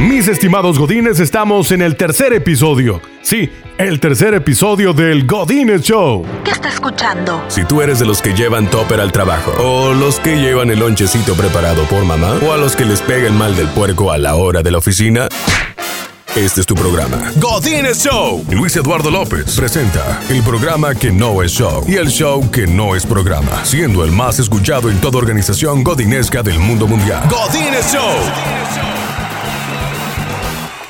Mis estimados Godines, estamos en el tercer episodio. Sí, el tercer episodio del Godines Show. ¿Qué está escuchando? Si tú eres de los que llevan topper al trabajo, o los que llevan el lonchecito preparado por mamá, o a los que les pega el mal del puerco a la hora de la oficina, este es tu programa. Godines Show. Luis Eduardo López presenta el programa que no es show y el show que no es programa, siendo el más escuchado en toda organización godinesca del mundo mundial. Godines Show.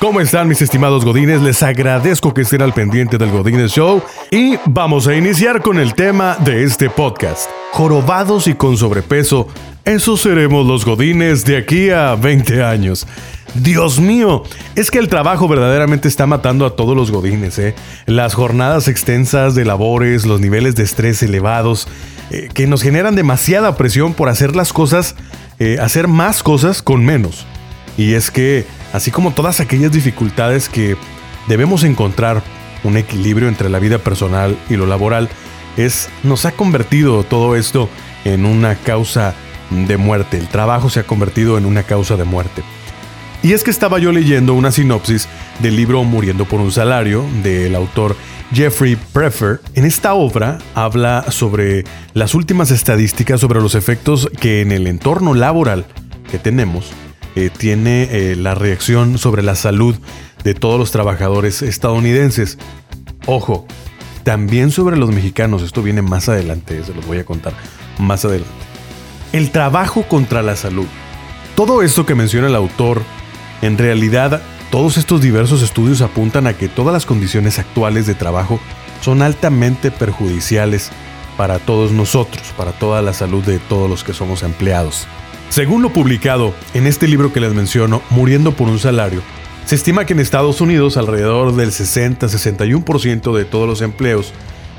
¿Cómo están mis estimados Godines? Les agradezco que estén al pendiente del Godines Show y vamos a iniciar con el tema de este podcast. Jorobados y con sobrepeso, esos seremos los Godines de aquí a 20 años. Dios mío, es que el trabajo verdaderamente está matando a todos los godines, ¿eh? Las jornadas extensas de labores, los niveles de estrés elevados, eh, que nos generan demasiada presión por hacer las cosas, eh, hacer más cosas con menos. Y es que, así como todas aquellas dificultades que debemos encontrar un equilibrio entre la vida personal y lo laboral, es, nos ha convertido todo esto en una causa de muerte. El trabajo se ha convertido en una causa de muerte. Y es que estaba yo leyendo una sinopsis del libro Muriendo por un salario del autor Jeffrey Prefer. En esta obra habla sobre las últimas estadísticas sobre los efectos que en el entorno laboral que tenemos eh, tiene eh, la reacción sobre la salud de todos los trabajadores estadounidenses. Ojo, también sobre los mexicanos, esto viene más adelante, se los voy a contar más adelante. El trabajo contra la salud. Todo esto que menciona el autor en realidad, todos estos diversos estudios apuntan a que todas las condiciones actuales de trabajo son altamente perjudiciales para todos nosotros, para toda la salud de todos los que somos empleados. Según lo publicado en este libro que les menciono, Muriendo por un salario, se estima que en Estados Unidos alrededor del 60-61% de todos los empleos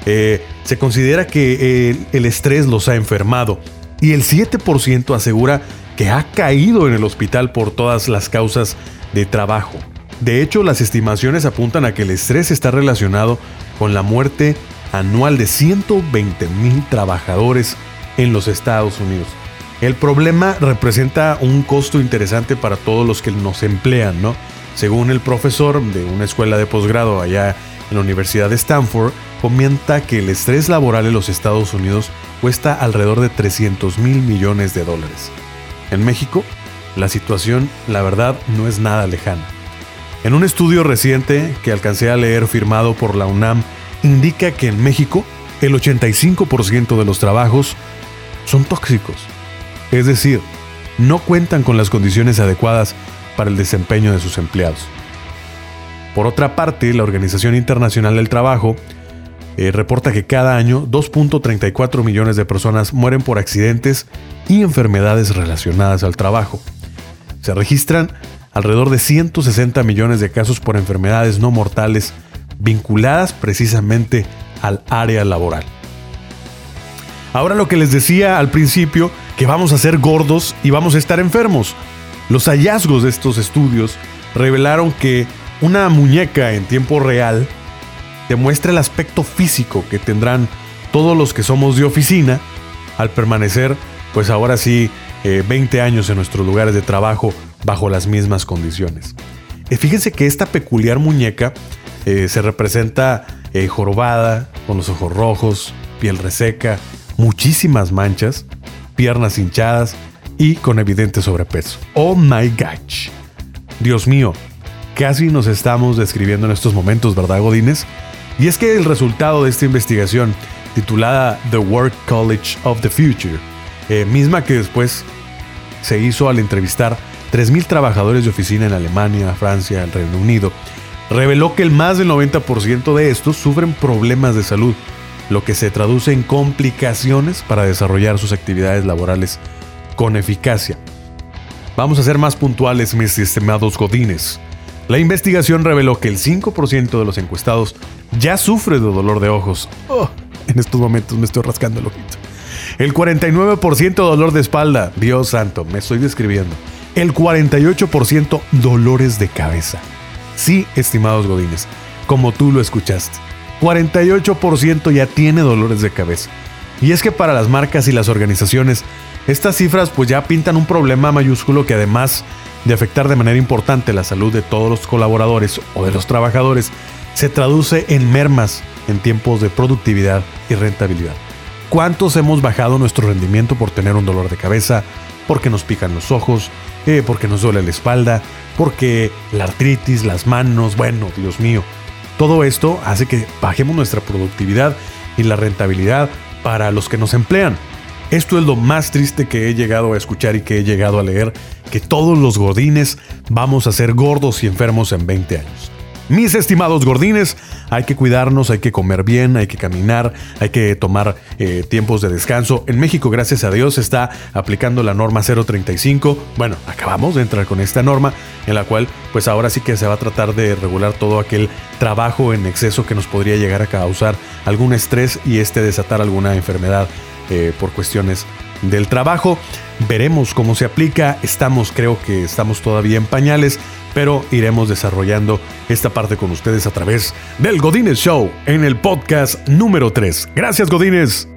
eh, se considera que eh, el estrés los ha enfermado y el 7% asegura que ha caído en el hospital por todas las causas de trabajo. De hecho, las estimaciones apuntan a que el estrés está relacionado con la muerte anual de 120 mil trabajadores en los Estados Unidos. El problema representa un costo interesante para todos los que nos emplean, ¿no? Según el profesor de una escuela de posgrado allá en la Universidad de Stanford, comenta que el estrés laboral en los Estados Unidos cuesta alrededor de 300 mil millones de dólares. En México, la situación, la verdad, no es nada lejana. En un estudio reciente que alcancé a leer firmado por la UNAM, indica que en México el 85% de los trabajos son tóxicos. Es decir, no cuentan con las condiciones adecuadas para el desempeño de sus empleados. Por otra parte, la Organización Internacional del Trabajo eh, reporta que cada año 2.34 millones de personas mueren por accidentes y enfermedades relacionadas al trabajo. Se registran alrededor de 160 millones de casos por enfermedades no mortales vinculadas precisamente al área laboral. Ahora lo que les decía al principio, que vamos a ser gordos y vamos a estar enfermos. Los hallazgos de estos estudios revelaron que una muñeca en tiempo real demuestra el aspecto físico que tendrán todos los que somos de oficina al permanecer, pues ahora sí, 20 eh, años en nuestros lugares de trabajo bajo las mismas condiciones. Eh, fíjense que esta peculiar muñeca eh, se representa jorobada, con los ojos rojos, piel reseca, muchísimas manchas, piernas hinchadas y con evidente sobrepeso. Oh my gosh. Dios mío, casi nos estamos describiendo en estos momentos, ¿verdad, Godines? Y es que el resultado de esta investigación, titulada The Work College of the Future, eh, misma que después se hizo al entrevistar 3.000 trabajadores de oficina en Alemania, Francia, el Reino Unido, reveló que el más del 90% de estos sufren problemas de salud, lo que se traduce en complicaciones para desarrollar sus actividades laborales con eficacia. Vamos a ser más puntuales, mis estimados godines. La investigación reveló que el 5% de los encuestados ya sufre de dolor de ojos. Oh, en estos momentos me estoy rascando el ojito. El 49% dolor de espalda. Dios santo, me estoy describiendo. El 48% dolores de cabeza. Sí, estimados godines, como tú lo escuchaste. 48% ya tiene dolores de cabeza. Y es que para las marcas y las organizaciones, Estas cifras pues ya pintan un problema mayúsculo que además de afectar de manera importante la salud de todos los colaboradores o de los trabajadores, se traduce en mermas en tiempos de productividad y rentabilidad. ¿Cuántos hemos bajado nuestro rendimiento por tener un dolor de cabeza, porque nos pican los ojos, eh, porque nos duele la espalda, porque la artritis, las manos, bueno, Dios mío. Todo esto hace que bajemos nuestra productividad y la rentabilidad para los que nos emplean. Esto es lo más triste que he llegado a escuchar y que he llegado a leer, que todos los gordines vamos a ser gordos y enfermos en 20 años. Mis estimados gordines, hay que cuidarnos, hay que comer bien, hay que caminar, hay que tomar eh, tiempos de descanso. En México, gracias a Dios, está aplicando la norma 035. Bueno, acabamos de entrar con esta norma en la cual pues ahora sí que se va a tratar de regular todo aquel trabajo en exceso que nos podría llegar a causar algún estrés y este desatar alguna enfermedad eh, por cuestiones del trabajo. Veremos cómo se aplica. Estamos, creo que estamos todavía en pañales, pero iremos desarrollando esta parte con ustedes a través del Godines Show en el podcast número 3. Gracias, Godines.